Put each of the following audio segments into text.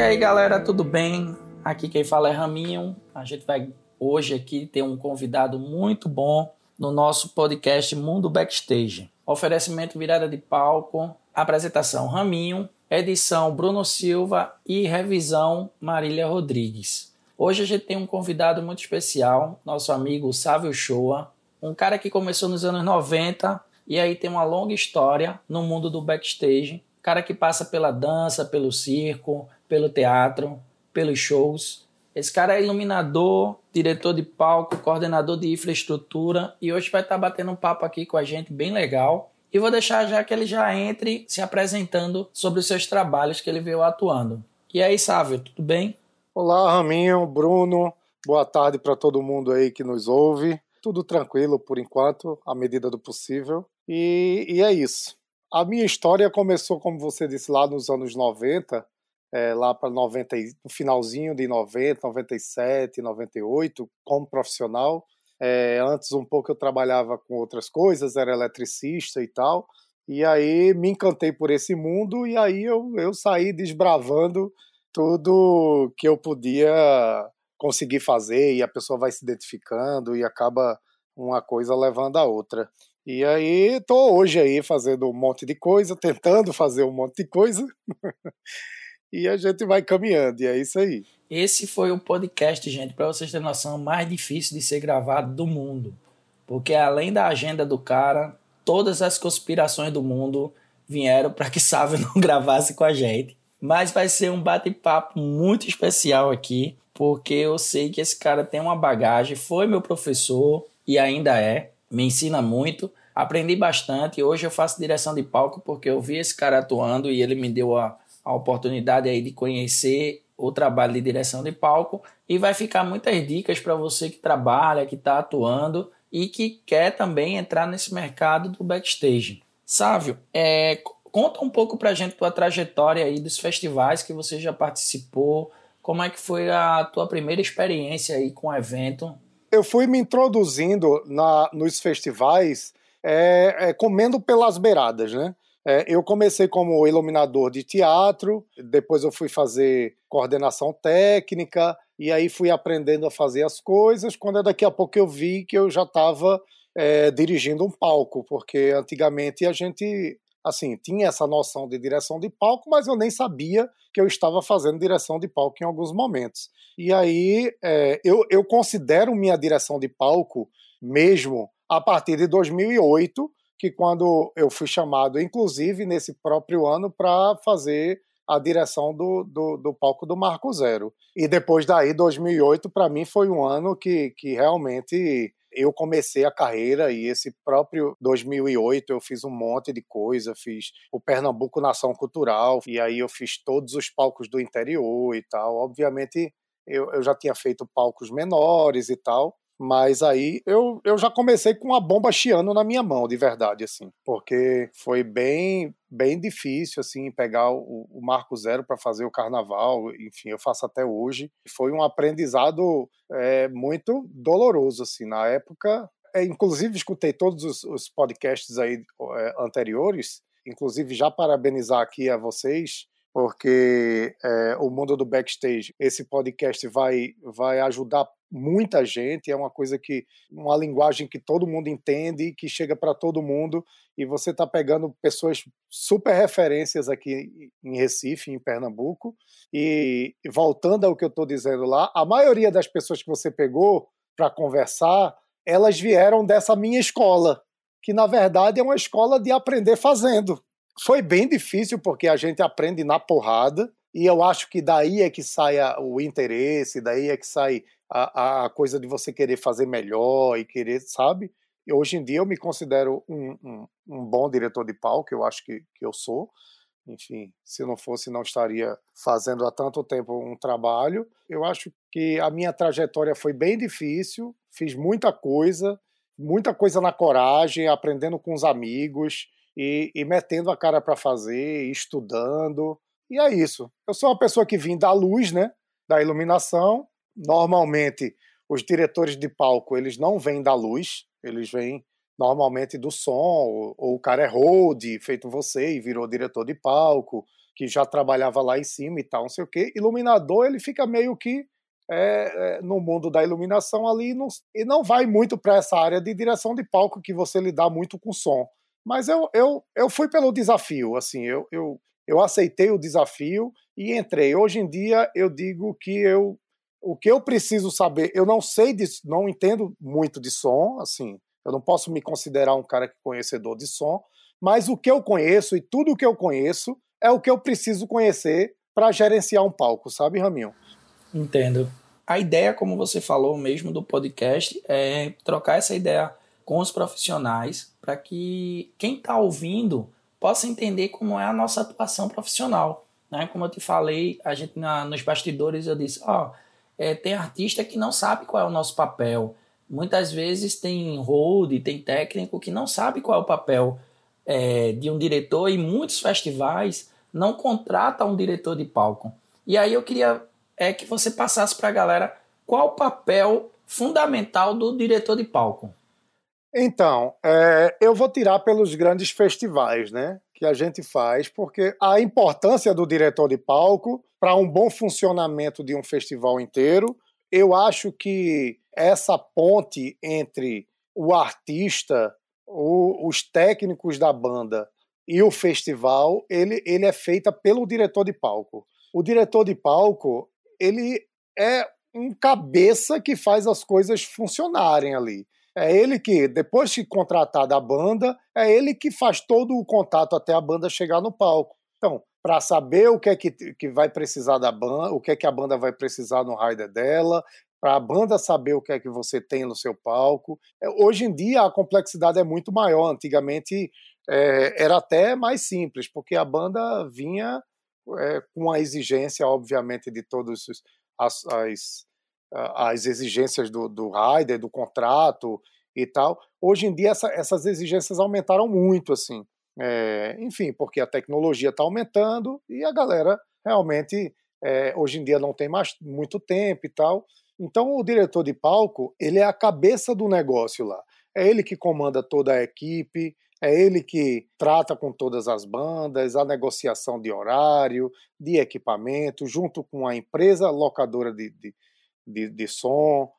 aí, galera, tudo bem? Aqui quem fala é Raminho. A gente vai hoje aqui ter um convidado muito bom no nosso podcast Mundo Backstage. Oferecimento virada de palco, apresentação Raminho, edição Bruno Silva e revisão Marília Rodrigues. Hoje a gente tem um convidado muito especial, nosso amigo Sávio Shoa, um cara que começou nos anos 90 e aí tem uma longa história no mundo do backstage. Cara que passa pela dança, pelo circo, pelo teatro, pelos shows. Esse cara é iluminador, diretor de palco, coordenador de infraestrutura e hoje vai estar batendo um papo aqui com a gente bem legal. E vou deixar já que ele já entre se apresentando sobre os seus trabalhos que ele veio atuando. E aí, Sávio, tudo bem? Olá, Raminho, Bruno. Boa tarde para todo mundo aí que nos ouve. Tudo tranquilo por enquanto, à medida do possível. E, e é isso. A minha história começou, como você disse, lá nos anos 90, é, lá para 90, no finalzinho de 90, 97, 98, como profissional. É, antes um pouco eu trabalhava com outras coisas, era eletricista e tal. E aí me encantei por esse mundo e aí eu, eu saí desbravando tudo que eu podia conseguir fazer e a pessoa vai se identificando e acaba uma coisa levando a outra. E aí estou hoje aí fazendo um monte de coisa, tentando fazer um monte de coisa. e a gente vai caminhando, e é isso aí. Esse foi o podcast, gente, para vocês terem noção, mais difícil de ser gravado do mundo. Porque além da agenda do cara, todas as conspirações do mundo vieram para que Sávio não gravasse com a gente. Mas vai ser um bate-papo muito especial aqui, porque eu sei que esse cara tem uma bagagem, foi meu professor e ainda é, me ensina muito. Aprendi bastante. Hoje eu faço direção de palco porque eu vi esse cara atuando e ele me deu a, a oportunidade aí de conhecer o trabalho de direção de palco e vai ficar muitas dicas para você que trabalha, que está atuando e que quer também entrar nesse mercado do backstage. Sávio, é, conta um pouco para a gente tua trajetória aí dos festivais que você já participou, como é que foi a tua primeira experiência aí com o evento? Eu fui me introduzindo na, nos festivais é, é, comendo pelas beiradas, né? É, eu comecei como iluminador de teatro, depois eu fui fazer coordenação técnica, e aí fui aprendendo a fazer as coisas. Quando daqui a pouco eu vi que eu já estava é, dirigindo um palco, porque antigamente a gente assim tinha essa noção de direção de palco, mas eu nem sabia que eu estava fazendo direção de palco em alguns momentos. E aí é, eu, eu considero minha direção de palco mesmo a partir de 2008 que quando eu fui chamado, inclusive nesse próprio ano, para fazer a direção do, do, do, palco do Marco Zero. E depois daí, 2008, para mim foi um ano que, que realmente eu comecei a carreira e esse próprio 2008 eu fiz um monte de coisa, fiz o Pernambuco Nação Cultural, e aí eu fiz todos os palcos do interior e tal. Obviamente eu, eu já tinha feito palcos menores e tal, mas aí eu, eu já comecei com a bomba chiando na minha mão, de verdade, assim, porque foi bem bem difícil assim pegar o, o Marco Zero para fazer o carnaval, enfim, eu faço até hoje. Foi um aprendizado é, muito doloroso assim na época. É, inclusive escutei todos os, os podcasts aí é, anteriores, inclusive já parabenizar aqui a vocês porque é, o mundo do backstage, esse podcast vai, vai ajudar muita gente, é uma coisa que, uma linguagem que todo mundo entende, que chega para todo mundo, e você está pegando pessoas super referências aqui em Recife, em Pernambuco, e voltando ao que eu estou dizendo lá, a maioria das pessoas que você pegou para conversar, elas vieram dessa minha escola, que na verdade é uma escola de aprender fazendo. Foi bem difícil porque a gente aprende na porrada, e eu acho que daí é que sai o interesse, daí é que sai a, a coisa de você querer fazer melhor e querer, sabe? E hoje em dia eu me considero um, um, um bom diretor de palco, eu acho que, que eu sou. Enfim, se não fosse, não estaria fazendo há tanto tempo um trabalho. Eu acho que a minha trajetória foi bem difícil, fiz muita coisa, muita coisa na coragem, aprendendo com os amigos e, e metendo a cara para fazer, estudando. E é isso. Eu sou uma pessoa que vim da luz, né? Da iluminação, normalmente os diretores de palco eles não vêm da luz, eles vêm normalmente do som, ou, ou o cara é hold, feito você e virou diretor de palco, que já trabalhava lá em cima e tal, não sei o quê. Iluminador, ele fica meio que é, é, no mundo da iluminação ali não, e não vai muito para essa área de direção de palco que você lidar muito com som. Mas eu, eu, eu fui pelo desafio, assim, eu, eu, eu aceitei o desafio e entrei. Hoje em dia eu digo que eu o que eu preciso saber, eu não sei disso, não entendo muito de som, assim, eu não posso me considerar um cara que conhecedor de som, mas o que eu conheço e tudo o que eu conheço é o que eu preciso conhecer para gerenciar um palco, sabe, Raminho? Entendo. A ideia, como você falou mesmo do podcast, é trocar essa ideia com os profissionais para que quem está ouvindo possa entender como é a nossa atuação profissional. Né? Como eu te falei, a gente na, nos bastidores eu disse, ó, oh, é, tem artista que não sabe qual é o nosso papel. Muitas vezes tem hold, tem técnico que não sabe qual é o papel é, de um diretor e muitos festivais não contratam um diretor de palco. E aí eu queria é que você passasse para a galera qual o papel fundamental do diretor de palco. Então, é, eu vou tirar pelos grandes festivais, né? Que a gente faz, porque a importância do diretor de palco para um bom funcionamento de um festival inteiro, eu acho que essa ponte entre o artista, o, os técnicos da banda e o festival, ele, ele é feita pelo diretor de palco. O diretor de palco, ele é um cabeça que faz as coisas funcionarem ali. É ele que, depois de contratar da banda, é ele que faz todo o contato até a banda chegar no palco. Então, para saber o que é que, que vai precisar da banda, o que é que a banda vai precisar no rider dela, para a banda saber o que é que você tem no seu palco. É, hoje em dia a complexidade é muito maior. Antigamente é, era até mais simples, porque a banda vinha é, com a exigência, obviamente, de todas as, as, as exigências do, do rider, do contrato e tal. Hoje em dia essa, essas exigências aumentaram muito, assim. É, enfim, porque a tecnologia está aumentando e a galera realmente é, hoje em dia não tem mais muito tempo e tal. Então o diretor de palco ele é a cabeça do negócio lá. É ele que comanda toda a equipe, é ele que trata com todas as bandas, a negociação de horário, de equipamento, junto com a empresa locadora de, de, de, de som.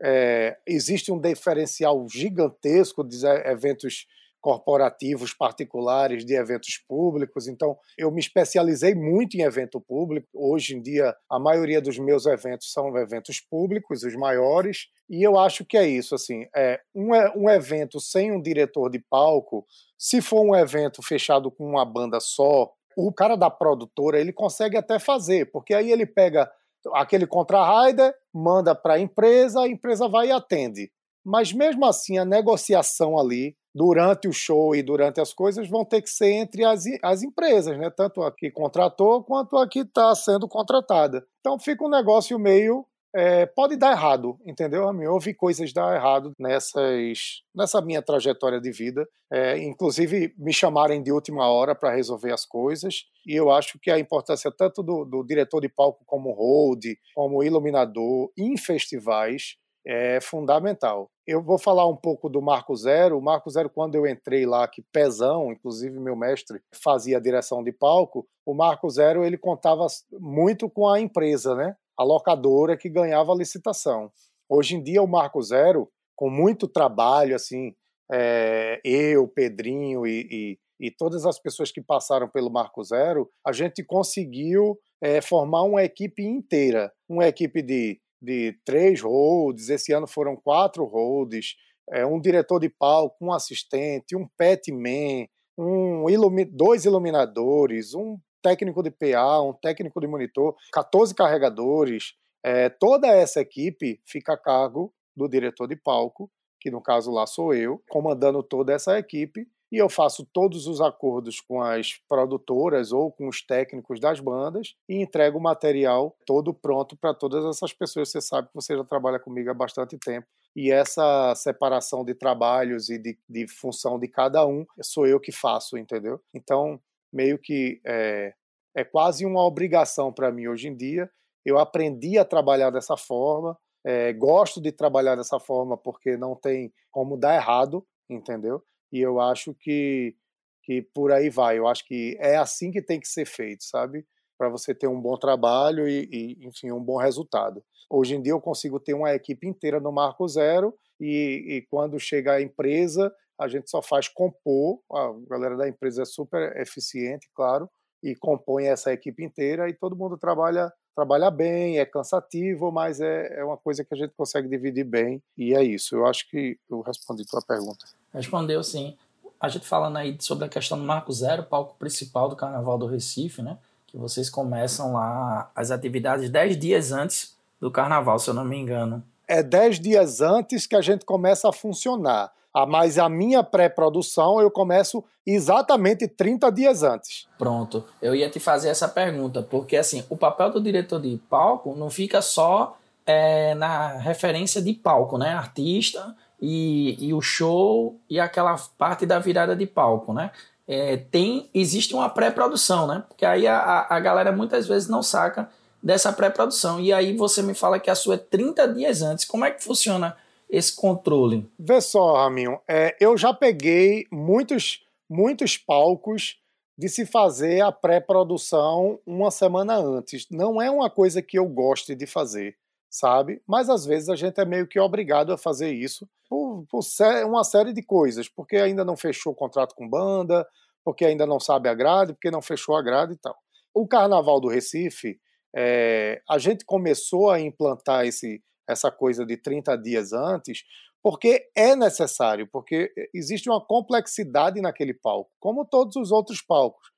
É, existe um diferencial gigantesco de eventos corporativos particulares de eventos públicos. Então, eu me especializei muito em evento público. Hoje em dia, a maioria dos meus eventos são eventos públicos, os maiores. E eu acho que é isso. Assim, é um, um evento sem um diretor de palco, se for um evento fechado com uma banda só, o cara da produtora ele consegue até fazer, porque aí ele pega aquele contra-rider, manda para a empresa, a empresa vai e atende. Mas mesmo assim, a negociação ali durante o show e durante as coisas vão ter que ser entre as, as empresas, né? Tanto a que contratou quanto a que está sendo contratada. Então fica um negócio meio. É, pode dar errado, entendeu? Eu ouvi coisas dar errado nessas, nessa minha trajetória de vida. É, inclusive, me chamarem de última hora para resolver as coisas. E eu acho que a importância tanto do, do diretor de palco como hold, como iluminador em festivais, é fundamental. Eu vou falar um pouco do Marco Zero. O Marco Zero, quando eu entrei lá, que pezão, inclusive meu mestre fazia a direção de palco, o Marco Zero ele contava muito com a empresa, né? A locadora que ganhava a licitação. Hoje em dia, o Marco Zero, com muito trabalho, assim, é, eu, Pedrinho e, e, e, todas as pessoas que passaram pelo Marco Zero, a gente conseguiu é, formar uma equipe inteira, uma equipe de de três holds, esse ano foram quatro holds, é, um diretor de palco, um assistente, um pet man, um ilumi dois iluminadores, um técnico de PA, um técnico de monitor, 14 carregadores. É, toda essa equipe fica a cargo do diretor de palco, que no caso lá sou eu, comandando toda essa equipe, e eu faço todos os acordos com as produtoras ou com os técnicos das bandas e entrego o material todo pronto para todas essas pessoas. Você sabe que você já trabalha comigo há bastante tempo. E essa separação de trabalhos e de, de função de cada um sou eu que faço, entendeu? Então, meio que é, é quase uma obrigação para mim hoje em dia. Eu aprendi a trabalhar dessa forma, é, gosto de trabalhar dessa forma porque não tem como dar errado, entendeu? E eu acho que, que por aí vai. Eu acho que é assim que tem que ser feito, sabe? Para você ter um bom trabalho e, e, enfim, um bom resultado. Hoje em dia eu consigo ter uma equipe inteira no Marco Zero e, e quando chega a empresa, a gente só faz compor. A galera da empresa é super eficiente, claro, e compõe essa equipe inteira e todo mundo trabalha trabalha bem, é cansativo, mas é, é uma coisa que a gente consegue dividir bem e é isso. Eu acho que eu respondi tua pergunta. Respondeu sim. A gente falando aí sobre a questão do Marco Zero, palco principal do Carnaval do Recife, né? Que vocês começam lá as atividades dez dias antes do Carnaval, se eu não me engano. É dez dias antes que a gente começa a funcionar. Ah, mas a minha pré-produção eu começo exatamente 30 dias antes. Pronto. Eu ia te fazer essa pergunta, porque assim, o papel do diretor de palco não fica só é, na referência de palco, né? Artista e, e o show e aquela parte da virada de palco, né? É, tem, existe uma pré-produção, né? Porque aí a, a galera muitas vezes não saca dessa pré-produção. E aí você me fala que a sua é 30 dias antes. Como é que funciona esse controle? Vê só, Raminho, é, eu já peguei muitos, muitos palcos de se fazer a pré-produção uma semana antes. Não é uma coisa que eu goste de fazer, sabe? Mas às vezes a gente é meio que obrigado a fazer isso por, por uma série de coisas, porque ainda não fechou o contrato com banda, porque ainda não sabe a grade, porque não fechou a grade e tal. O Carnaval do Recife, é, a gente começou a implantar esse, essa coisa de 30 dias antes, porque é necessário, porque existe uma complexidade naquele palco, como todos os outros palcos.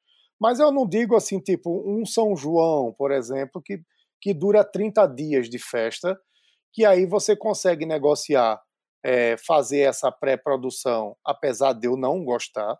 Mas eu não digo assim, tipo, um São João, por exemplo, que, que dura 30 dias de festa, que aí você consegue negociar, é, fazer essa pré-produção, apesar de eu não gostar,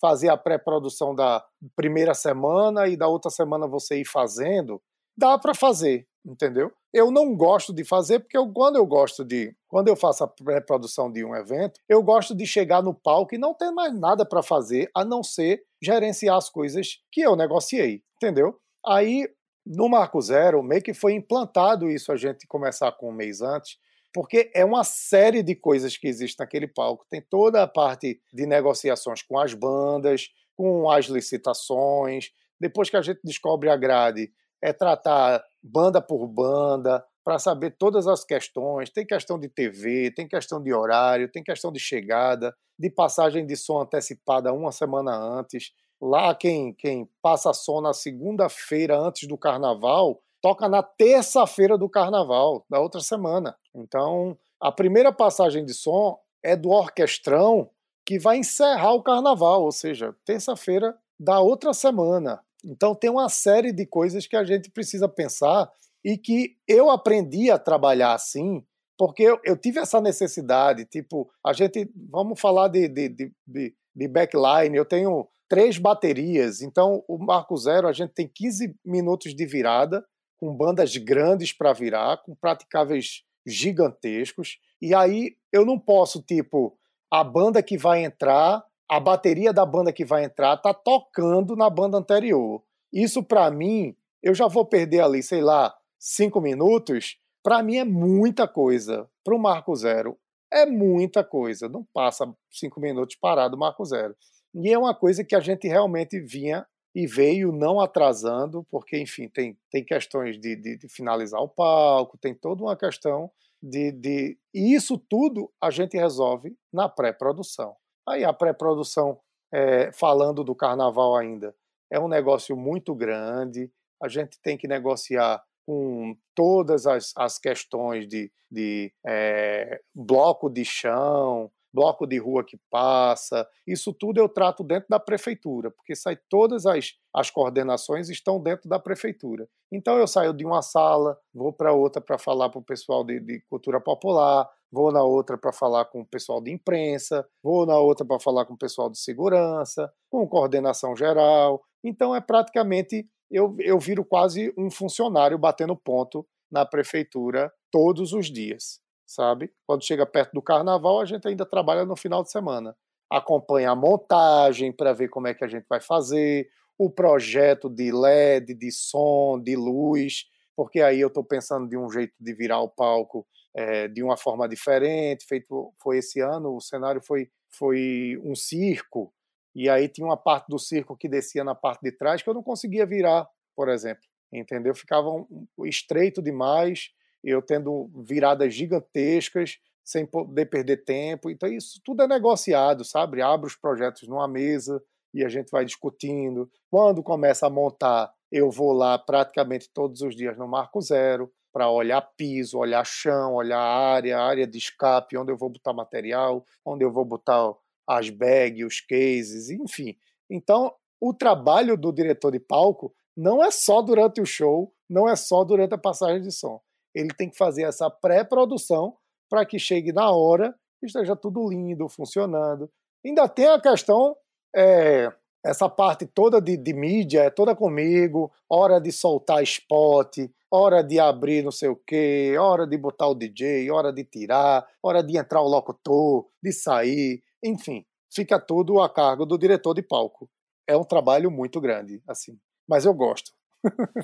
fazer a pré-produção da primeira semana e da outra semana você ir fazendo, dá para fazer, entendeu? Eu não gosto de fazer porque eu, quando eu gosto de, quando eu faço a pré-produção de um evento, eu gosto de chegar no palco e não ter mais nada para fazer a não ser gerenciar as coisas que eu negociei, entendeu? Aí no Marco Zero, meio que foi implantado isso a gente começar com um mês antes, porque é uma série de coisas que existe naquele palco. Tem toda a parte de negociações com as bandas, com as licitações. Depois que a gente descobre a grade, é tratar banda por banda, para saber todas as questões. Tem questão de TV, tem questão de horário, tem questão de chegada, de passagem de som antecipada uma semana antes. Lá, quem, quem passa som na segunda-feira antes do carnaval, toca na terça-feira do carnaval, da outra semana. Então, a primeira passagem de som é do orquestrão que vai encerrar o carnaval, ou seja, terça-feira da outra semana. Então tem uma série de coisas que a gente precisa pensar e que eu aprendi a trabalhar assim, porque eu, eu tive essa necessidade. Tipo, a gente. Vamos falar de, de, de, de, backline. Eu tenho três baterias, então o Marco Zero a gente tem 15 minutos de virada, com bandas grandes para virar, com praticáveis gigantescos. E aí eu não posso, tipo, a banda que vai entrar a bateria da banda que vai entrar tá tocando na banda anterior. Isso para mim, eu já vou perder ali, sei lá, cinco minutos. Para mim é muita coisa. Para o Marco Zero é muita coisa. Não passa cinco minutos parado Marco Zero. E é uma coisa que a gente realmente vinha e veio não atrasando, porque, enfim, tem, tem questões de, de, de finalizar o palco, tem toda uma questão de, de. E isso tudo a gente resolve na pré-produção. Aí a pré-produção, é, falando do carnaval ainda, é um negócio muito grande, a gente tem que negociar com todas as, as questões de, de é, bloco de chão, bloco de rua que passa, isso tudo eu trato dentro da prefeitura, porque sai todas as, as coordenações estão dentro da prefeitura. Então eu saio de uma sala, vou para outra para falar para o pessoal de, de cultura popular, vou na outra para falar com o pessoal de imprensa, vou na outra para falar com o pessoal de segurança, com coordenação geral. Então é praticamente eu, eu viro quase um funcionário batendo ponto na prefeitura todos os dias, sabe? Quando chega perto do carnaval, a gente ainda trabalha no final de semana. Acompanha a montagem para ver como é que a gente vai fazer, o projeto de LED, de som, de luz, porque aí eu estou pensando de um jeito de virar o palco é, de uma forma diferente. Feito foi esse ano, o cenário foi, foi um circo. e aí tinha uma parte do circo que descia na parte de trás que eu não conseguia virar, por exemplo, entendeu? Ficava um, estreito demais, eu tendo viradas gigantescas, sem poder perder tempo. Então, isso tudo é negociado, sabe? Abre os projetos numa mesa e a gente vai discutindo. Quando começa a montar, eu vou lá praticamente todos os dias no Marco Zero para olhar piso, olhar chão, olhar área, área de escape, onde eu vou botar material, onde eu vou botar as bags, os cases, enfim. Então, o trabalho do diretor de palco não é só durante o show, não é só durante a passagem de som. Ele tem que fazer essa pré-produção para que chegue na hora e esteja tudo lindo, funcionando. Ainda tem a questão, é, essa parte toda de, de mídia, é toda comigo, hora de soltar spot, hora de abrir não sei o quê, hora de botar o DJ, hora de tirar, hora de entrar o locutor, de sair, enfim, fica tudo a cargo do diretor de palco. É um trabalho muito grande, assim, mas eu gosto.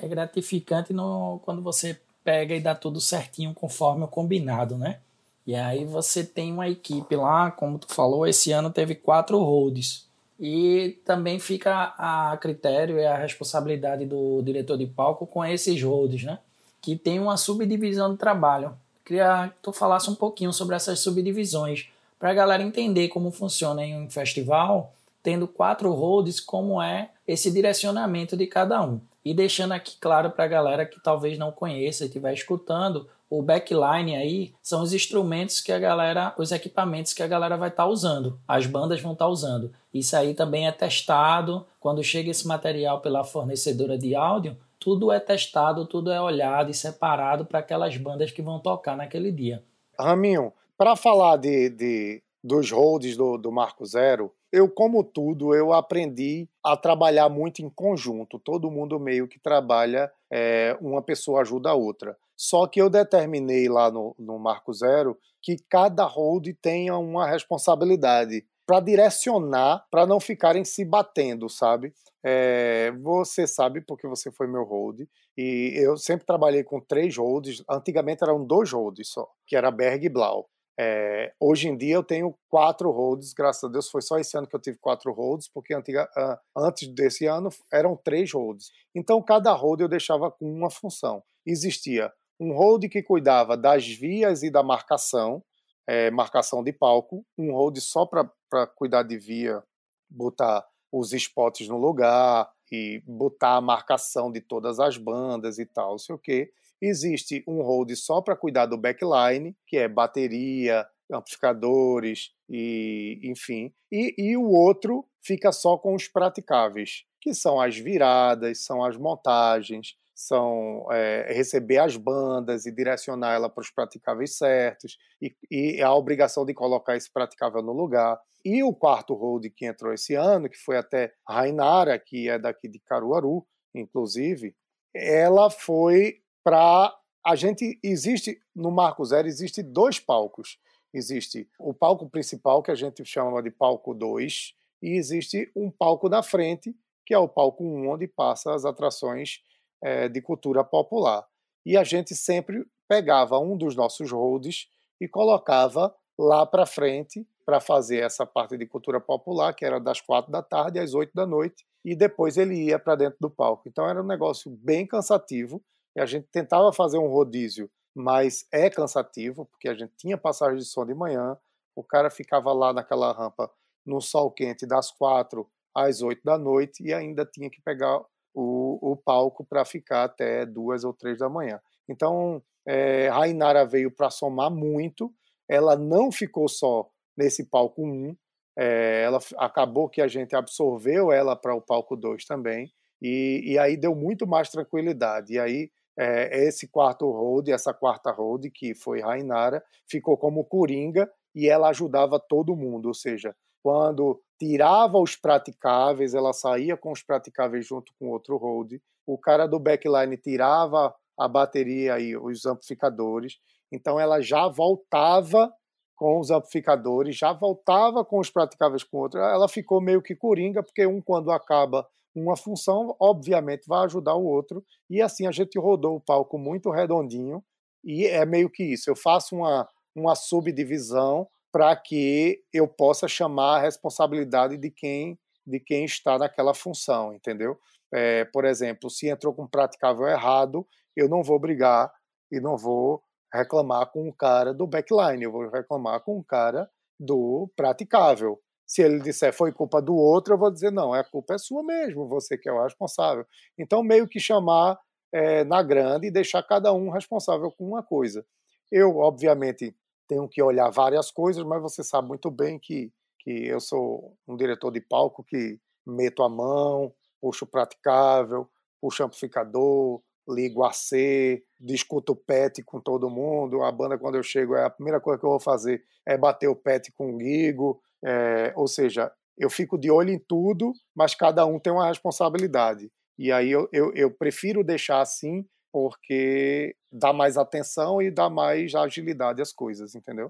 é gratificante no, quando você pega e dá tudo certinho conforme o combinado, né? E aí você tem uma equipe lá, como tu falou, esse ano teve quatro holds. E também fica a critério e a responsabilidade do diretor de palco com esses holds, né? Que tem uma subdivisão de trabalho. Queria que tu falasse um pouquinho sobre essas subdivisões, para a galera entender como funciona em um festival, tendo quatro holds, como é esse direcionamento de cada um. E deixando aqui claro para a galera que talvez não conheça e estiver escutando, o backline aí são os instrumentos que a galera, os equipamentos que a galera vai estar tá usando, as bandas vão estar tá usando. Isso aí também é testado quando chega esse material pela fornecedora de áudio, tudo é testado, tudo é olhado e separado para aquelas bandas que vão tocar naquele dia. Raminho, para falar de, de, dos holds do, do Marco Zero, eu, como tudo, eu aprendi a trabalhar muito em conjunto. Todo mundo meio que trabalha, é, uma pessoa ajuda a outra. Só que eu determinei lá no, no Marco Zero que cada hold tenha uma responsabilidade para direcionar, para não ficarem se batendo, sabe? É, você sabe porque você foi meu hold e eu sempre trabalhei com três holds. Antigamente eram dois holds só, que era Berg e Blau. É, hoje em dia eu tenho quatro holds, graças a Deus foi só esse ano que eu tive quatro holds, porque antiga, antes desse ano eram três holds. Então cada hold eu deixava com uma função. Existia um hold que cuidava das vias e da marcação, é, marcação de palco, um hold só para cuidar de via, botar os spots no lugar e botar a marcação de todas as bandas e tal, sei o quê. Existe um hold só para cuidar do backline, que é bateria, amplificadores e enfim. E, e o outro fica só com os praticáveis, que são as viradas, são as montagens, são é, receber as bandas e direcionar ela para os praticáveis certos e, e, a obrigação de colocar esse praticável no lugar. E o quarto hold que entrou esse ano, que foi até Rainara, que é daqui de Caruaru, inclusive, ela foi para a gente existe no Marco Zero existe dois palcos. Existe o palco principal que a gente chama de palco 2 e existe um palco da frente, que é o palco 1 um, onde passa as atrações é, de cultura popular. E a gente sempre pegava um dos nossos holds e colocava lá para frente para fazer essa parte de cultura popular, que era das quatro da tarde às oito da noite, e depois ele ia para dentro do palco. Então era um negócio bem cansativo, e a gente tentava fazer um rodízio, mas é cansativo, porque a gente tinha passagem de som de manhã, o cara ficava lá naquela rampa no sol quente das quatro às oito da noite e ainda tinha que pegar o, o palco para ficar até duas ou três da manhã. Então, é, Rainara veio para somar muito, ela não ficou só nesse palco 1, é, ela acabou que a gente absorveu ela para o palco 2 também, e, e, aí deu muito mais tranquilidade. E aí é, esse quarto hold, essa quarta hold, que foi Rainara, ficou como coringa e ela ajudava todo mundo, ou seja, quando tirava os praticáveis, ela saía com os praticáveis junto com outro hold, o cara do backline tirava a bateria e os amplificadores, então ela já voltava com os amplificadores, já voltava com os praticáveis com outro, ela ficou meio que coringa, porque um quando acaba uma função, obviamente, vai ajudar o outro. E assim a gente rodou o palco muito redondinho. E é meio que isso. Eu faço uma, uma subdivisão para que eu possa chamar a responsabilidade de quem de quem está naquela função, entendeu? É, por exemplo, se entrou com praticável errado, eu não vou brigar e não vou reclamar com o cara do backline, eu vou reclamar com o cara do praticável. Se ele disser foi culpa do outro, eu vou dizer não, a culpa é sua mesmo, você que é o responsável. Então, meio que chamar é, na grande e deixar cada um responsável com uma coisa. Eu, obviamente, tenho que olhar várias coisas, mas você sabe muito bem que, que eu sou um diretor de palco que meto a mão, puxo praticável, puxo amplificador, ligo a C, discuto o pet com todo mundo. A banda, quando eu chego, é a primeira coisa que eu vou fazer é bater o pet com o Guigo. É, ou seja, eu fico de olho em tudo, mas cada um tem uma responsabilidade. E aí eu, eu, eu prefiro deixar assim, porque dá mais atenção e dá mais agilidade às coisas, entendeu?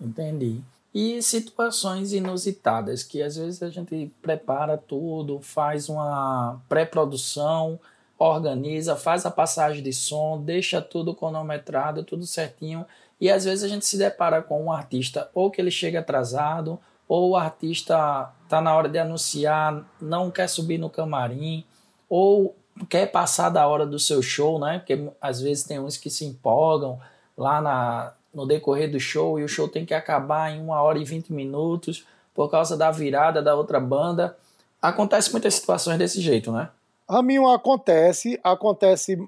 Entendi. E situações inusitadas, que às vezes a gente prepara tudo, faz uma pré-produção, organiza, faz a passagem de som, deixa tudo cronometrado, tudo certinho. E às vezes a gente se depara com um artista ou que ele chega atrasado, ou o artista está na hora de anunciar, não quer subir no camarim, ou quer passar da hora do seu show, né? Porque às vezes tem uns que se empolgam lá na, no decorrer do show e o show tem que acabar em uma hora e vinte minutos por causa da virada da outra banda. Acontece muitas situações desse jeito, né? Raminho acontece, acontece,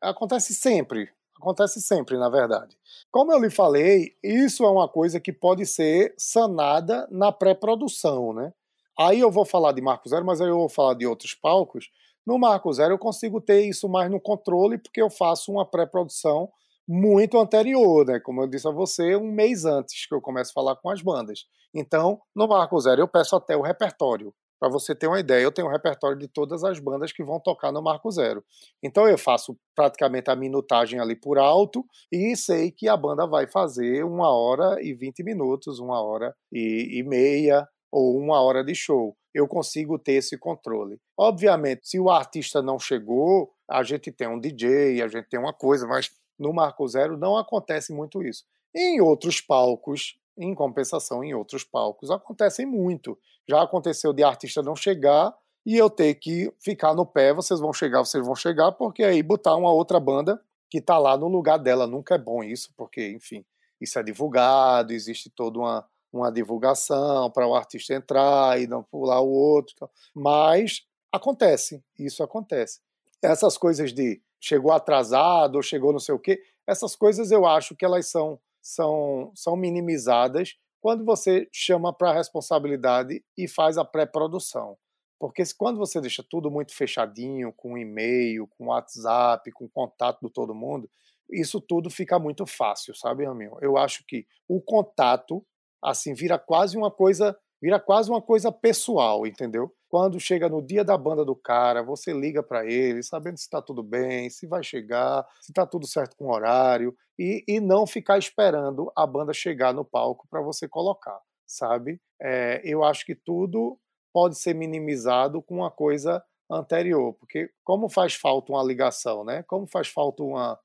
acontece sempre, acontece sempre, na verdade. Como eu lhe falei, isso é uma coisa que pode ser sanada na pré-produção, né? Aí eu vou falar de Marco Zero, mas aí eu vou falar de outros palcos. No Marco Zero eu consigo ter isso mais no controle porque eu faço uma pré-produção muito anterior, né? Como eu disse a você, um mês antes que eu começo a falar com as bandas. Então, no Marco Zero eu peço até o repertório. Para você ter uma ideia, eu tenho um repertório de todas as bandas que vão tocar no Marco Zero. Então eu faço praticamente a minutagem ali por alto e sei que a banda vai fazer uma hora e vinte minutos, uma hora e, e meia ou uma hora de show. Eu consigo ter esse controle. Obviamente, se o artista não chegou, a gente tem um DJ, a gente tem uma coisa, mas no Marco Zero não acontece muito isso. Em outros palcos, em compensação, em outros palcos, acontecem muito. Já aconteceu de artista não chegar e eu ter que ficar no pé, vocês vão chegar, vocês vão chegar, porque aí botar uma outra banda que está lá no lugar dela nunca é bom isso, porque, enfim, isso é divulgado, existe toda uma, uma divulgação para o artista entrar e não pular o outro. Mas acontece, isso acontece. Essas coisas de chegou atrasado ou chegou não sei o quê, essas coisas eu acho que elas são são, são minimizadas quando você chama para a responsabilidade e faz a pré-produção. Porque quando você deixa tudo muito fechadinho, com e-mail, com WhatsApp, com contato de todo mundo, isso tudo fica muito fácil, sabe, Raminho? Eu acho que o contato, assim, vira quase uma coisa, vira quase uma coisa pessoal, entendeu? Quando chega no dia da banda do cara, você liga para ele, sabendo se está tudo bem, se vai chegar, se está tudo certo com o horário, e, e não ficar esperando a banda chegar no palco para você colocar, sabe? É, eu acho que tudo pode ser minimizado com uma coisa anterior, porque como faz falta uma ligação, né? Como faz falta uma,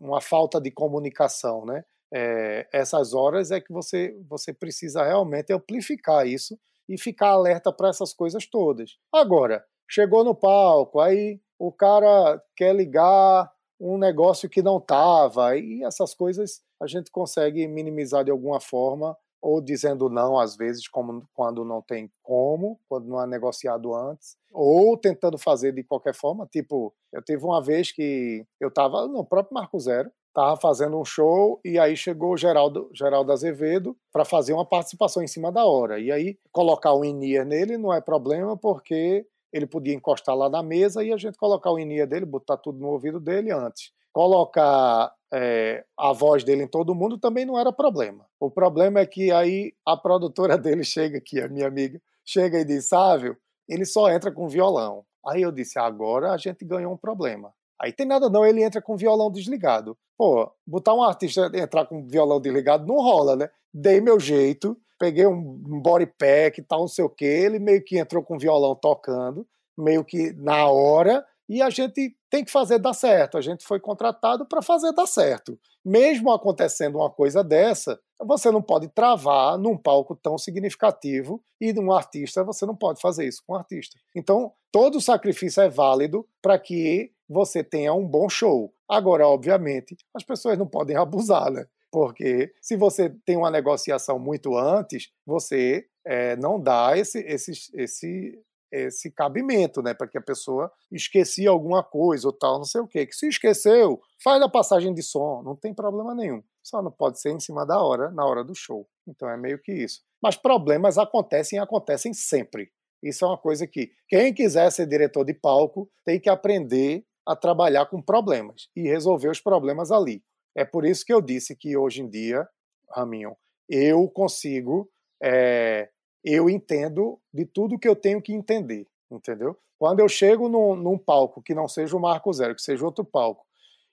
uma falta de comunicação, né? É, essas horas é que você, você precisa realmente amplificar isso e ficar alerta para essas coisas todas. Agora, chegou no palco, aí o cara quer ligar um negócio que não estava, e essas coisas a gente consegue minimizar de alguma forma, ou dizendo não, às vezes, como, quando não tem como, quando não é negociado antes, ou tentando fazer de qualquer forma. Tipo, eu teve uma vez que eu estava no próprio Marco Zero, estava fazendo um show e aí chegou o Geraldo, Geraldo Azevedo para fazer uma participação em cima da hora. E aí colocar o in-ear nele não é problema porque ele podia encostar lá na mesa e a gente colocar o in-ear dele, botar tudo no ouvido dele antes. Colocar é, a voz dele em todo mundo também não era problema. O problema é que aí a produtora dele chega aqui, a minha amiga, chega e diz, Sávio, ele só entra com violão. Aí eu disse, agora a gente ganhou um problema. Aí tem nada não, ele entra com violão desligado. Pô, botar um artista entrar com violão desligado não rola, né? Dei meu jeito, peguei um body pack e tal, não sei o quê. Ele meio que entrou com violão tocando, meio que na hora, e a gente tem que fazer dar certo. A gente foi contratado para fazer dar certo. Mesmo acontecendo uma coisa dessa, você não pode travar num palco tão significativo e num artista, você não pode fazer isso com um artista. Então, todo sacrifício é válido para que você tenha um bom show. Agora, obviamente, as pessoas não podem abusar, né? Porque se você tem uma negociação muito antes, você é, não dá esse, esse, esse, esse cabimento, né? Para que a pessoa esquecia alguma coisa ou tal, não sei o quê. Que se esqueceu, faz a passagem de som, não tem problema nenhum. Só não pode ser em cima da hora, na hora do show. Então é meio que isso. Mas problemas acontecem e acontecem sempre. Isso é uma coisa que quem quiser ser diretor de palco tem que aprender a trabalhar com problemas e resolver os problemas ali. É por isso que eu disse que hoje em dia, Raminho, eu consigo é, eu entendo de tudo que eu tenho que entender, entendeu? Quando eu chego num, num palco que não seja o Marco Zero, que seja outro palco,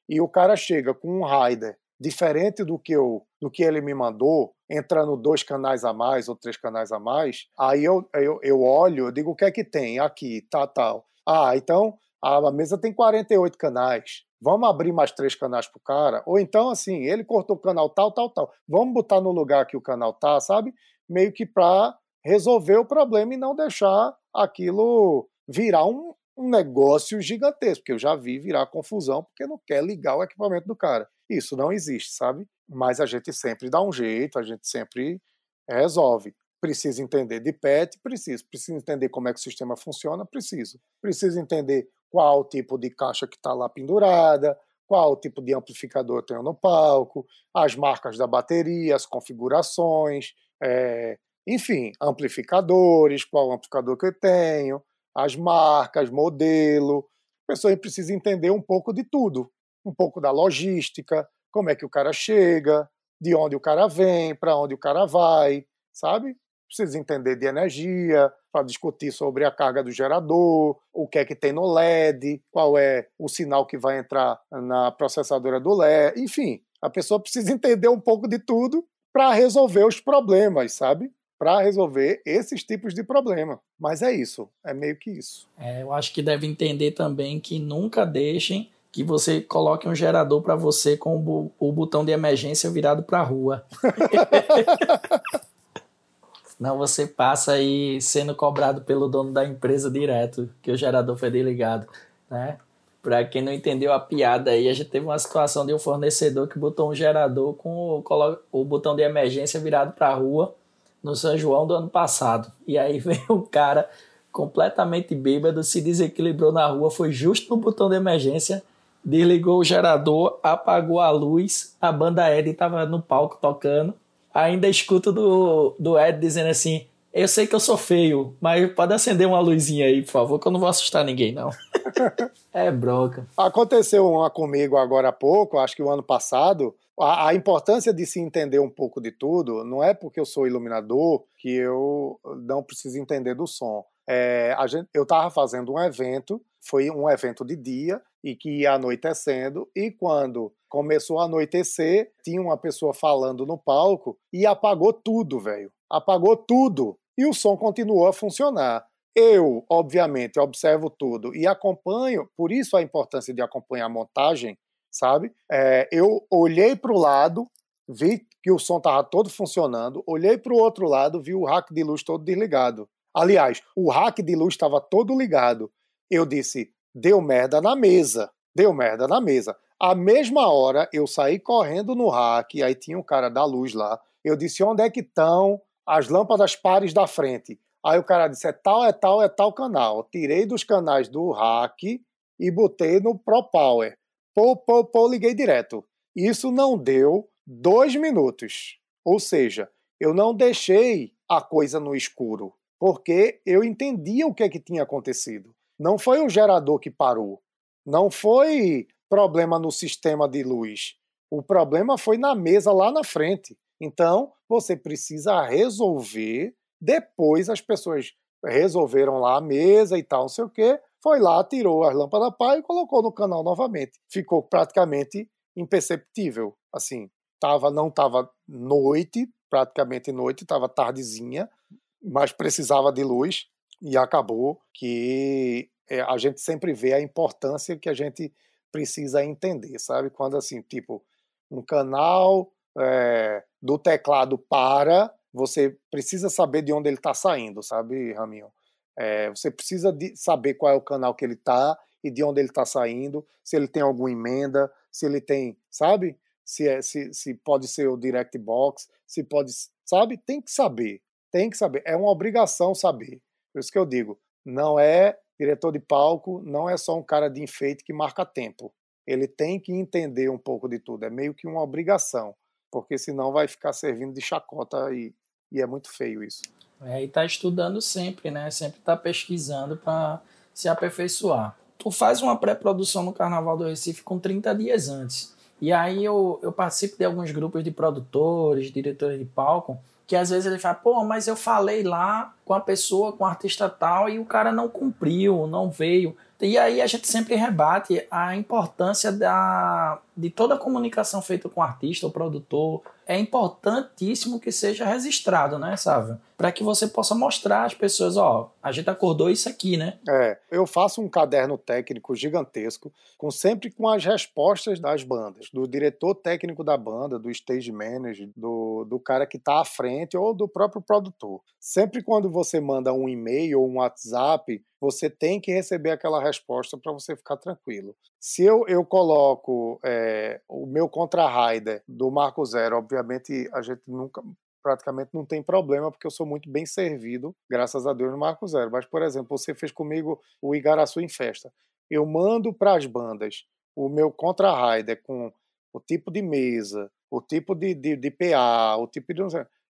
e o cara chega com um rider diferente do que eu do que ele me mandou, entrando dois canais a mais ou três canais a mais, aí eu, eu, eu olho, eu digo o que é que tem aqui, tá, tal. Ah, então a mesa tem 48 canais. Vamos abrir mais três canais pro cara? Ou então, assim, ele cortou o canal tal, tal, tal. Vamos botar no lugar que o canal tá, sabe? Meio que para resolver o problema e não deixar aquilo virar um, um negócio gigantesco, porque eu já vi virar confusão porque não quer ligar o equipamento do cara. Isso não existe, sabe? Mas a gente sempre dá um jeito, a gente sempre resolve. Preciso entender de PET? Preciso. Preciso entender como é que o sistema funciona? Preciso. Preciso entender qual o tipo de caixa que está lá pendurada, qual o tipo de amplificador eu tenho no palco, as marcas da bateria, as configurações, é, enfim, amplificadores, qual amplificador que eu tenho, as marcas, modelo. A pessoa precisa entender um pouco de tudo, um pouco da logística, como é que o cara chega, de onde o cara vem, para onde o cara vai, sabe? Precisa entender de energia, para discutir sobre a carga do gerador, o que é que tem no LED, qual é o sinal que vai entrar na processadora do LED, enfim, a pessoa precisa entender um pouco de tudo para resolver os problemas, sabe? Para resolver esses tipos de problema. Mas é isso, é meio que isso. É, eu acho que deve entender também que nunca deixem que você coloque um gerador para você com o, o, botão de emergência virado para a rua. Senão você passa aí sendo cobrado pelo dono da empresa direto, que o gerador foi desligado, né? Para quem não entendeu a piada aí, a gente teve uma situação de um fornecedor que botou um gerador com o, o botão de emergência virado para a rua no São João do ano passado. E aí veio um cara completamente bêbado, se desequilibrou na rua, foi justo no botão de emergência, desligou o gerador, apagou a luz, a banda Ed estava no palco tocando. Ainda escuto do, do Ed dizendo assim: Eu sei que eu sou feio, mas pode acender uma luzinha aí, por favor, que eu não vou assustar ninguém, não. é bronca. Aconteceu uma comigo agora há pouco, acho que o ano passado, a, a, importância de se entender um pouco de tudo não é porque eu sou iluminador que eu não preciso entender do som. É, gente, eu estava fazendo um evento, foi um evento de dia e que ia anoitecendo, e quando começou a anoitecer, tinha uma pessoa falando no palco e apagou tudo, velho. Apagou tudo. E o som continuou a funcionar. Eu, obviamente, observo tudo e acompanho, por isso a importância de acompanhar a montagem sabe? É, eu olhei para o lado, vi que o som estava todo funcionando, olhei para o outro lado, vi o rack de luz todo desligado. Aliás, o rack de luz estava todo ligado. Eu disse, deu merda na mesa, deu merda na mesa. A mesma hora, eu saí correndo no rack, aí tinha um cara da luz lá. Eu disse, onde é que estão as lâmpadas pares da frente? Aí o cara disse, é tal, é tal, é tal canal. Tirei dos canais do rack e botei no Pro Power. Pô, pô, pô, liguei direto. Isso não deu dois minutos. Ou seja, eu não deixei a coisa no escuro, porque eu entendia o que, é que tinha acontecido. Não foi o gerador que parou. Não foi problema no sistema de luz. O problema foi na mesa lá na frente. Então, você precisa resolver. Depois as pessoas resolveram lá a mesa e tal, não sei o quê foi lá, tirou as lâmpadas pai e colocou no canal novamente. Ficou praticamente imperceptível. Assim, tava, não estava noite, praticamente noite, estava tardezinha, mas precisava de luz e acabou que é, a gente sempre vê a importância que a gente precisa entender, sabe? Quando assim, tipo, um canal é, do teclado para, você precisa saber de onde ele está saindo, sabe, Raminho? É, você precisa de saber qual é o canal que ele está e de onde ele está saindo, se ele tem alguma emenda, se ele tem, sabe? Se, é, se, se pode ser o direct box, se pode, sabe? Tem que saber, tem que saber. É uma obrigação saber. Por isso que eu digo, não é diretor de palco, não é só um cara de enfeite que marca tempo. Ele tem que entender um pouco de tudo. É meio que uma obrigação, porque senão vai ficar servindo de chacota e, e é muito feio isso. É, e tá estudando sempre, né? Sempre tá pesquisando para se aperfeiçoar. Tu faz uma pré-produção no Carnaval do Recife com 30 dias antes. E aí eu, eu participo de alguns grupos de produtores, diretores de palco, que às vezes ele fala, pô, mas eu falei lá com a pessoa, com o artista tal, e o cara não cumpriu, não veio. E aí a gente sempre rebate a importância da, de toda a comunicação feita com o artista, o produtor. É importantíssimo que seja registrado, né, Sávio? Para que você possa mostrar às pessoas, ó, a gente acordou isso aqui, né? É, eu faço um caderno técnico gigantesco, com sempre com as respostas das bandas, do diretor técnico da banda, do stage manager, do, do cara que está à frente ou do próprio produtor. Sempre quando você manda um e-mail ou um WhatsApp, você tem que receber aquela resposta para você ficar tranquilo. Se eu, eu coloco é, o meu contra-rider do Marco Zero, obviamente a gente nunca praticamente não tem problema, porque eu sou muito bem servido, graças a Deus, no Marco Zero. Mas, por exemplo, você fez comigo o Igaraçu em Festa. Eu mando para as bandas o meu contra-rider com o tipo de mesa, o tipo de, de, de PA, o tipo de.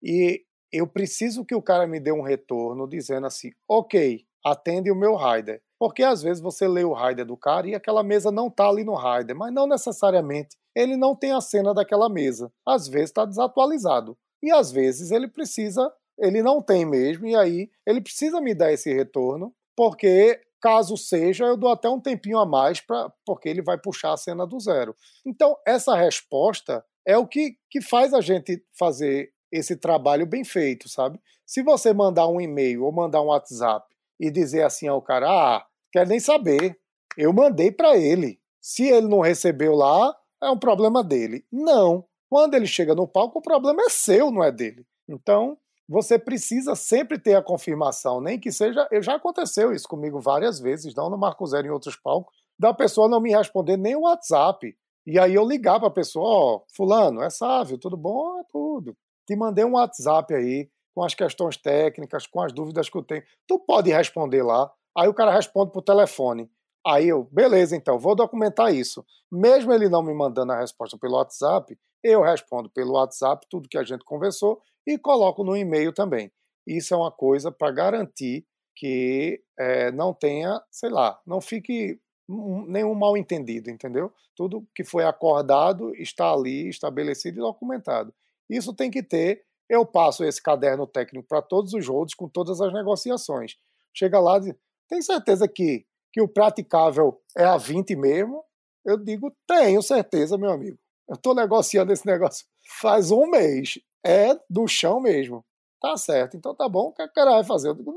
E eu preciso que o cara me dê um retorno dizendo assim: ok, atende o meu rider. Porque às vezes você lê o rider do cara e aquela mesa não está ali no rider, mas não necessariamente ele não tem a cena daquela mesa. Às vezes está desatualizado. E às vezes ele precisa, ele não tem mesmo, e aí ele precisa me dar esse retorno, porque caso seja, eu dou até um tempinho a mais, pra, porque ele vai puxar a cena do zero. Então, essa resposta é o que, que faz a gente fazer esse trabalho bem feito, sabe? Se você mandar um e-mail ou mandar um WhatsApp e dizer assim ao cara, ah, quer nem saber, eu mandei para ele. Se ele não recebeu lá, é um problema dele. Não. Quando ele chega no palco, o problema é seu, não é dele. Então, você precisa sempre ter a confirmação, nem que seja. Já aconteceu isso comigo várias vezes, não no Marco Zero, em outros palcos, da pessoa não me responder nem o WhatsApp. E aí eu ligar para a pessoa: Ó, oh, Fulano, é Sávio, tudo bom? É tudo te mandei um WhatsApp aí com as questões técnicas, com as dúvidas que eu tenho. Tu pode responder lá. Aí o cara responde por telefone. Aí eu, beleza, então, vou documentar isso. Mesmo ele não me mandando a resposta pelo WhatsApp, eu respondo pelo WhatsApp tudo que a gente conversou e coloco no e-mail também. Isso é uma coisa para garantir que é, não tenha, sei lá, não fique nenhum mal entendido, entendeu? Tudo que foi acordado está ali estabelecido e documentado. Isso tem que ter. Eu passo esse caderno técnico para todos os roads com todas as negociações. Chega lá diz, tem certeza que, que o praticável é a 20 mesmo? Eu digo, tenho certeza, meu amigo. Eu estou negociando esse negócio faz um mês. É do chão mesmo. Tá certo, então tá bom, o que o cara vai fazer? Eu digo.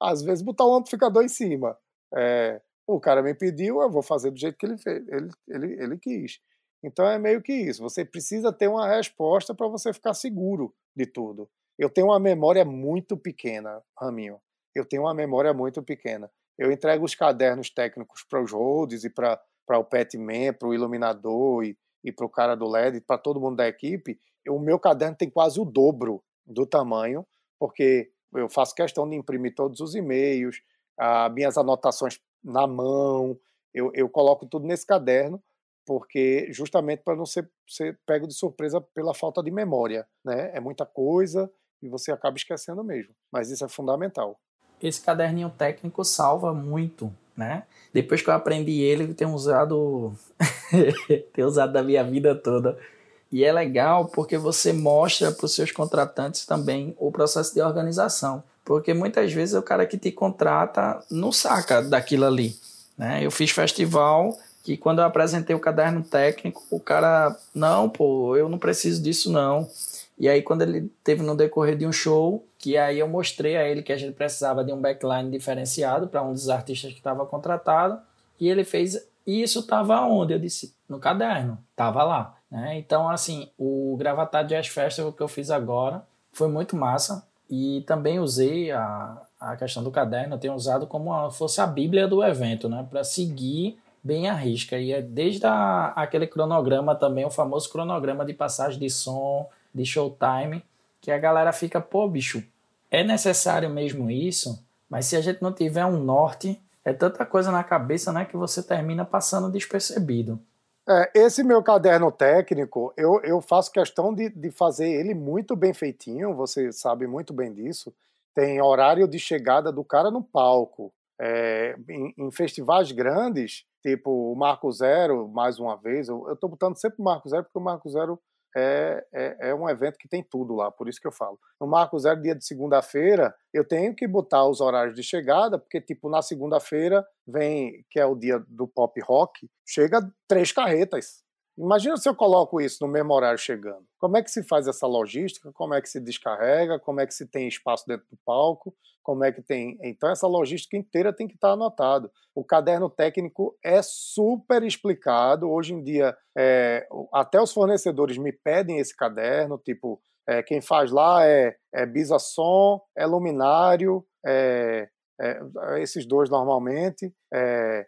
Às vezes botar um amplificador em cima. É, o cara me pediu, eu vou fazer do jeito que ele fez, ele, ele, ele quis. Então é meio que isso. Você precisa ter uma resposta para você ficar seguro de tudo. Eu tenho uma memória muito pequena, Raminho. Eu tenho uma memória muito pequena. Eu entrego os cadernos técnicos para os roads e para o Petman, para o iluminador e, e para o cara do LED, para todo mundo da equipe. O meu caderno tem quase o dobro do tamanho, porque eu faço questão de imprimir todos os e-mails, as minhas anotações na mão, eu, eu coloco tudo nesse caderno porque justamente para não ser, ser pego de surpresa pela falta de memória, né? É muita coisa e você acaba esquecendo mesmo. Mas isso é fundamental. Esse caderninho técnico salva muito, né? Depois que eu aprendi ele, tem usado tenho usado da minha vida toda. E é legal porque você mostra para os seus contratantes também o processo de organização. Porque muitas vezes o cara que te contrata não saca daquilo ali. Né? Eu fiz festival que quando eu apresentei o caderno técnico, o cara, não, pô, eu não preciso disso não. E aí, quando ele teve no decorrer de um show, que aí eu mostrei a ele que a gente precisava de um backline diferenciado para um dos artistas que estava contratado, e ele fez. E isso estava onde? Eu disse, no caderno, estava lá. Né? Então, assim, o Gravatar Jazz Festival que eu fiz agora foi muito massa. E também usei a, a questão do caderno, eu tenho usado como se fosse a bíblia do evento, né? Para seguir bem a risca. E é desde a, aquele cronograma também, o famoso cronograma de passagem de som, de showtime, que a galera fica, pô, bicho, é necessário mesmo isso? Mas se a gente não tiver um norte, é tanta coisa na cabeça, né, que você termina passando despercebido. É, esse meu caderno técnico, eu, eu faço questão de, de fazer ele muito bem feitinho, você sabe muito bem disso. Tem horário de chegada do cara no palco. É, em, em, festivais grandes, tipo o Marco Zero, mais uma vez, eu estou botando sempre o Marco Zero, porque o Marco Zero é, é, é, um evento que tem tudo lá, por isso que eu falo. No Marco Zero, dia de segunda-feira, eu tenho que botar os horários de chegada, porque, tipo, na segunda-feira vem, que é o dia do pop rock, chega três carretas. Imagina se eu coloco isso no mesmo horário chegando. Como é que se faz essa logística? Como é que se descarrega? Como é que se tem espaço dentro do palco? Como é que tem. Então, essa logística inteira tem que estar anotado. O caderno técnico é super explicado. Hoje em dia, é, até os fornecedores me pedem esse caderno, tipo, é, quem faz lá é, é Bisasom, é Luminário, é, é, esses dois normalmente. É,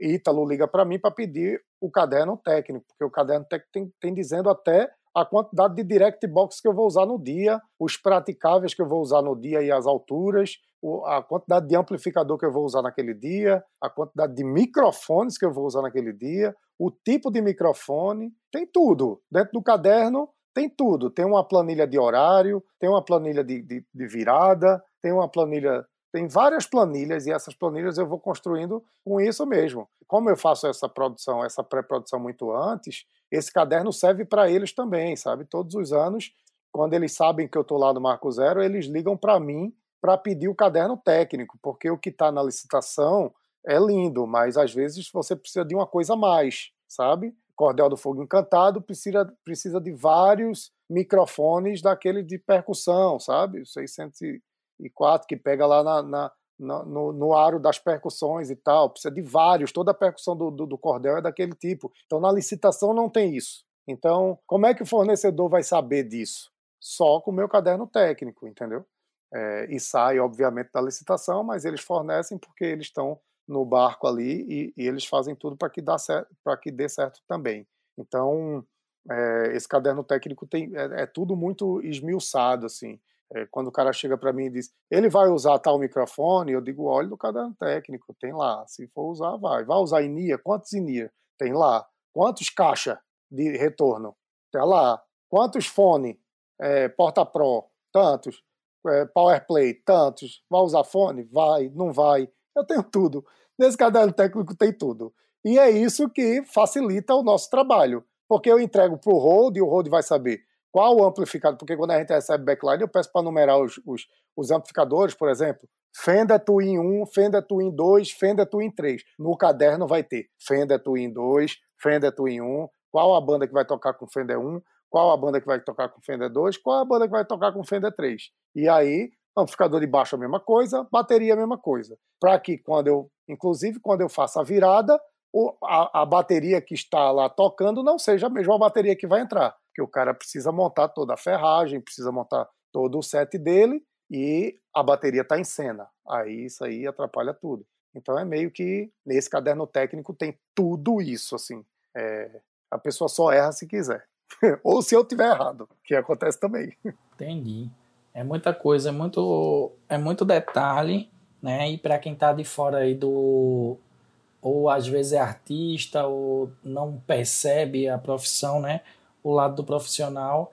Ítalo liga para mim para pedir o caderno técnico, porque o caderno técnico tem, tem dizendo até a quantidade de direct box que eu vou usar no dia, os praticáveis que eu vou usar no dia e as alturas, a quantidade de amplificador que eu vou usar naquele dia, a quantidade de microfones que eu vou usar naquele dia, o tipo de microfone, tem tudo. Dentro do caderno tem tudo. Tem uma planilha de horário, tem uma planilha de, de, de virada, tem uma planilha tem várias planilhas e essas planilhas eu vou construindo com isso mesmo. Como eu faço essa produção, essa pré-produção muito antes, esse caderno serve para eles também, sabe? Todos os anos, quando eles sabem que eu estou lá no Marco Zero, eles ligam para mim para pedir o caderno técnico, porque o que está na licitação é lindo, mas às vezes você precisa de uma coisa a mais, sabe? Cordel do Fogo Encantado precisa, precisa de vários microfones daquele de percussão, sabe? 600 e quatro que pega lá na, na no, no, aro das percussões e tal. Precisa de vários, toda a percussão do, do, do cordel é daquele tipo. Então na licitação não tem isso. Então, como é que o fornecedor vai saber disso? Só com o meu caderno técnico, entendeu? É, e sai, obviamente, da licitação, mas eles fornecem porque eles estão no barco ali e, e eles fazem tudo para que, que dê certo também. Então, é, esse caderno técnico tem, é, é, tudo muito esmiuçado, assim. É, quando o cara chega para mim e diz, ele vai usar tal microfone, eu digo, olha no caderno técnico, tem lá. Se for usar, vai. Vai usar INIA? Quantos INIA? Tem lá. Quantos caixa de retorno? Tem lá. Quantos fone? É, Porta Pro? Tantos. É, PowerPlay? Tantos. Vai usar fone? Vai. Não vai. Eu tenho tudo. Nesse caderno técnico tem tudo. E é isso que facilita o nosso trabalho. Porque eu entrego para o Rode e o Rode vai saber qual o amplificador, porque quando a gente recebe backline, eu peço para numerar os, os, os, amplificadores, por exemplo, Fender Twin 1, Fender Twin 2, Fender Twin 3. No caderno vai ter Fender Twin 2, Fender Twin 1, qual a banda que vai tocar com Fender 1, qual a banda que vai tocar com Fender 2, qual a banda que vai tocar com Fender 3. E aí, amplificador de baixo a mesma coisa, bateria a mesma coisa. Para que quando eu, inclusive quando eu faço a virada, a, a bateria que está lá tocando não seja a mesma bateria que vai entrar que o cara precisa montar toda a ferragem, precisa montar todo o set dele e a bateria está em cena. Aí isso aí atrapalha tudo. Então é meio que nesse caderno técnico tem tudo isso assim. É, a pessoa só erra se quiser. Ou se eu tiver errado, que acontece também. Entendi. É muita coisa, é muito, é muito detalhe, né? E para quem está de fora aí do ou às vezes é artista ou não percebe a profissão, né? O lado do profissional,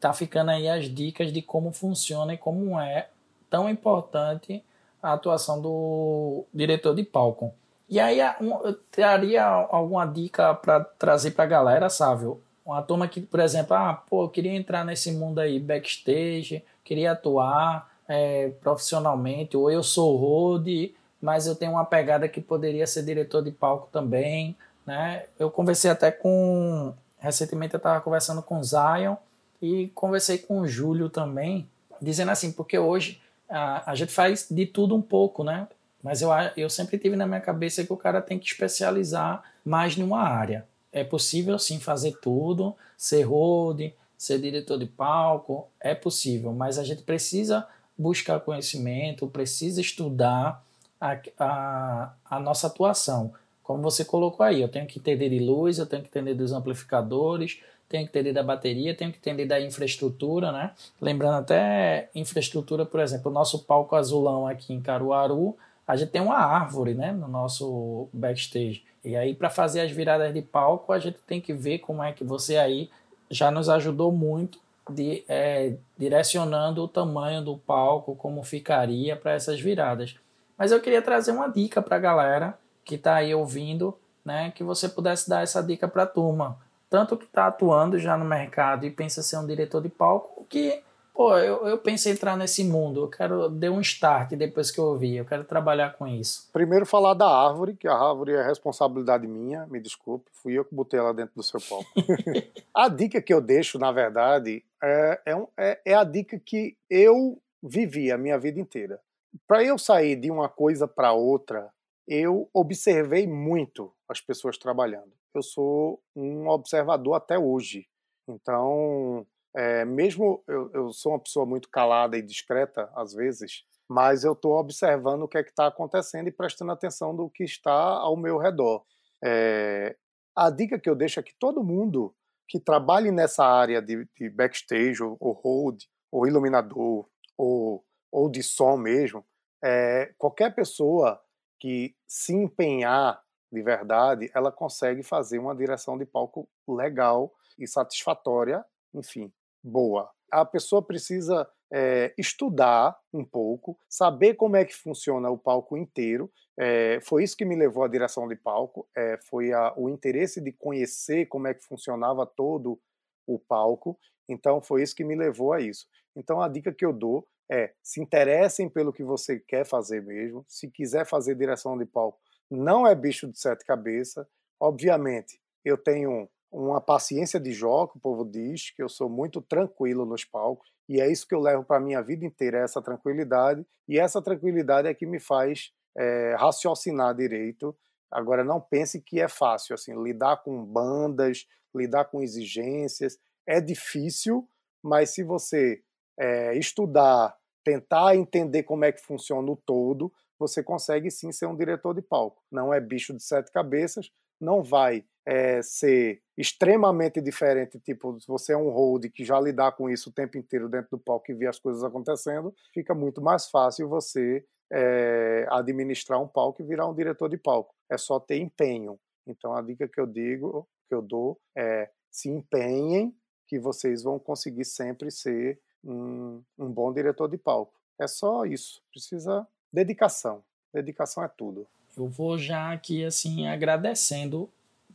tá ficando aí as dicas de como funciona e como é tão importante a atuação do diretor de palco. E aí eu teria alguma dica para trazer para a galera, sabe? Uma turma que, por exemplo, ah, pô, eu queria entrar nesse mundo aí backstage, queria atuar é, profissionalmente, ou eu sou road, mas eu tenho uma pegada que poderia ser diretor de palco também, né? Eu conversei até com Recentemente eu estava conversando com o Zion E conversei com o Júlio também, dizendo assim, porque hoje a, a gente faz de tudo um pouco, né? Mas eu, eu sempre tive na minha cabeça que o cara tem que especializar mais numa área. É possível sim fazer tudo, ser road, ser diretor de palco, é possível, mas a gente precisa buscar conhecimento, precisa estudar a, a, a nossa atuação. Como você colocou aí, eu tenho que entender de luz, eu tenho que entender dos amplificadores, tenho que entender da bateria, tenho que entender da infraestrutura, né? Lembrando até infraestrutura, por exemplo, o nosso palco azulão aqui em Caruaru, a gente tem uma árvore, né, no nosso backstage. E aí para fazer as viradas de palco, a gente tem que ver como é que você aí já nos ajudou muito de, é, direcionando o tamanho do palco, como ficaria para essas viradas. Mas eu queria trazer uma dica para a galera que está aí ouvindo, né, que você pudesse dar essa dica para a turma tanto que está atuando já no mercado e pensa ser um diretor de palco, que, pô, eu, eu penso em entrar nesse mundo, eu quero dar um start depois que eu ouvi, eu quero trabalhar com isso. Primeiro falar da árvore, que a árvore é responsabilidade minha, me desculpe, fui eu que botei ela dentro do seu palco. a dica que eu deixo, na verdade, é, é, é, é a dica que eu vivi a minha vida inteira. Para eu sair de uma coisa para outra, eu observei muito as pessoas trabalhando eu sou um observador até hoje. Então, é, mesmo eu, eu, sou uma pessoa muito calada e discreta às vezes, mas eu estou observando o que é que está acontecendo e prestando atenção do que está ao meu redor. É, a dica que eu deixo é que todo mundo que trabalhe nessa área de, de backstage, ou, ou hold, ou iluminador, ou, ou de som mesmo, é, qualquer pessoa que se empenhar de verdade, ela consegue fazer uma direção de palco legal e satisfatória, enfim, boa. A pessoa precisa é, estudar um pouco, saber como é que funciona o palco inteiro. É, foi isso que me levou à direção de palco, é, foi a, o interesse de conhecer como é que funcionava todo o palco. Então, foi isso que me levou a isso. Então, a dica que eu dou é: se interessem pelo que você quer fazer mesmo. Se quiser fazer direção de palco, não é bicho de sete cabeças. Obviamente, eu tenho uma paciência de jogo, o povo diz que eu sou muito tranquilo nos palcos, e é isso que eu levo para a minha vida inteira, essa tranquilidade, e essa tranquilidade é que me faz é, raciocinar direito. Agora, não pense que é fácil, assim, lidar com bandas, lidar com exigências, é difícil, mas se você é, estudar, tentar entender como é que funciona o todo, você consegue sim ser um diretor de palco. Não é bicho de sete cabeças, não vai é, ser extremamente diferente, tipo, se você é um hold que já lidar com isso o tempo inteiro dentro do palco e vê as coisas acontecendo, fica muito mais fácil você é, administrar um palco e virar um diretor de palco. É só ter empenho. Então a dica que eu digo, que eu dou é se empenhem que vocês vão conseguir sempre ser um, um bom diretor de palco. É só isso. Precisa dedicação. Dedicação é tudo. Eu vou já aqui, assim, agradecendo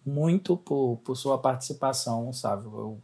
muito por, por sua participação, sabe? Eu,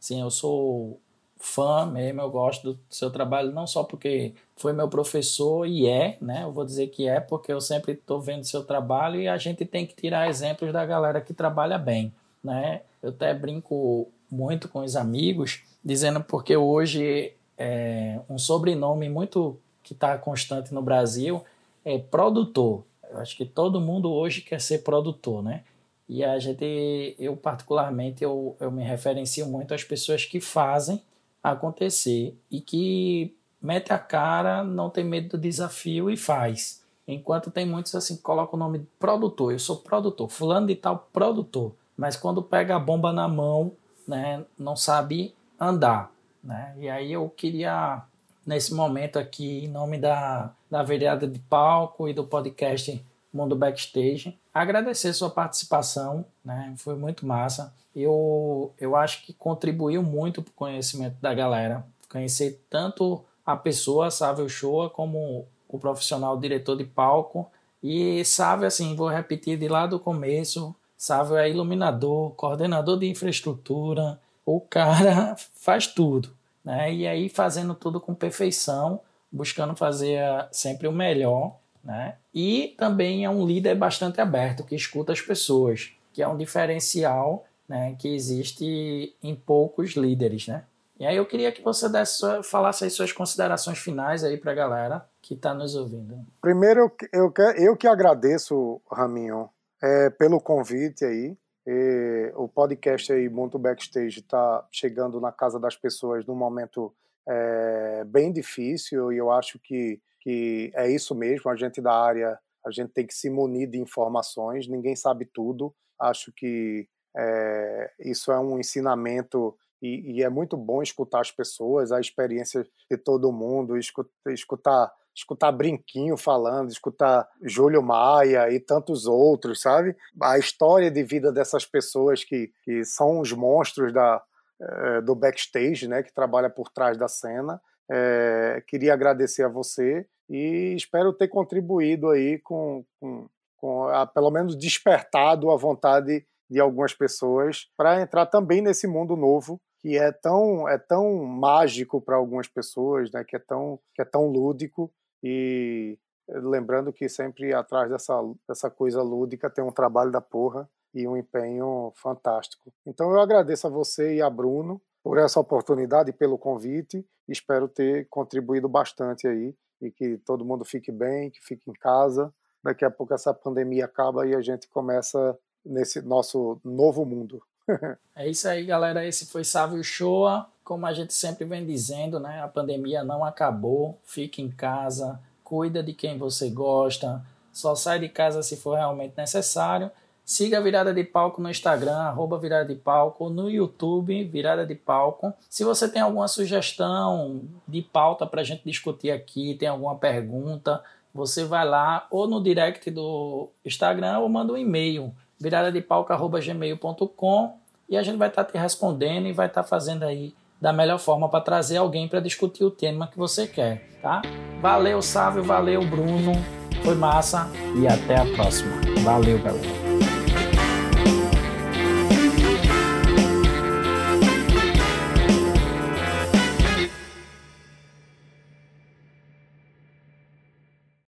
assim, eu sou fã mesmo, eu gosto do seu trabalho, não só porque foi meu professor e é, né? Eu vou dizer que é, porque eu sempre estou vendo seu trabalho e a gente tem que tirar exemplos da galera que trabalha bem, né? Eu até brinco muito com os amigos, dizendo porque hoje é um sobrenome muito que está constante no Brasil é produtor. Eu acho que todo mundo hoje quer ser produtor, né? E a gente, eu particularmente, eu, eu me referencio muito às pessoas que fazem acontecer e que mete a cara, não tem medo do desafio e faz. Enquanto tem muitos assim que colocam o nome de produtor, eu sou produtor, fulano de tal produtor, mas quando pega a bomba na mão, né, não sabe andar, né? E aí eu queria nesse momento aqui, em nome da, da vereada de palco e do podcast Mundo Backstage. Agradecer sua participação, né? foi muito massa. Eu, eu acho que contribuiu muito para o conhecimento da galera. Conhecer tanto a pessoa, Sávio Shoa, como o profissional diretor de palco. E Sávio, assim, vou repetir de lá do começo, Sávio é iluminador, coordenador de infraestrutura, o cara faz tudo né? E aí fazendo tudo com perfeição, buscando fazer sempre o melhor, né? E também é um líder bastante aberto que escuta as pessoas, que é um diferencial, né? Que existe em poucos líderes, né? E aí eu queria que você desse, falasse suas considerações finais aí para a galera que está nos ouvindo. Primeiro, eu, eu, eu que agradeço, Raminho, é, pelo convite aí. E o podcast aí, Monto Backstage, está chegando na casa das pessoas num momento é, bem difícil e eu acho que, que é isso mesmo. A gente da área, a gente tem que se munir de informações, ninguém sabe tudo. Acho que é, isso é um ensinamento e, e, é muito bom escutar as pessoas, a experiência de todo mundo, escutar, escutar escutar Brinquinho falando, escutar Júlio Maia e tantos outros, sabe? A história de vida dessas pessoas que, que são os monstros da, é, do backstage, né? Que trabalha por trás da cena. É, queria agradecer a você e espero ter contribuído aí com, com, com a, pelo menos despertado a vontade de algumas pessoas para entrar também nesse mundo novo que é tão é tão mágico para algumas pessoas, né? Que é tão que é tão lúdico e lembrando que sempre atrás dessa, dessa coisa lúdica tem um trabalho da porra e um empenho fantástico. Então eu agradeço a você e a Bruno por essa oportunidade e pelo convite. Espero ter contribuído bastante aí e que todo mundo fique bem, que fique em casa. Daqui a pouco essa pandemia acaba e a gente começa nesse nosso novo mundo. é isso aí, galera. Esse foi Sávio Shoa. Como a gente sempre vem dizendo, né? A pandemia não acabou. Fique em casa, cuida de quem você gosta. Só sai de casa se for realmente necessário. Siga a Virada de Palco no Instagram, arroba Virada de Palco, no YouTube, Virada de Palco. Se você tem alguma sugestão de pauta para a gente discutir aqui, tem alguma pergunta, você vai lá ou no direct do Instagram ou manda um e-mail, viradadepalco.gmail.com e a gente vai estar tá te respondendo e vai estar tá fazendo aí da melhor forma para trazer alguém para discutir o tema que você quer, tá? Valeu, Sávio, valeu, Bruno. Foi massa e até a próxima. Valeu, galera.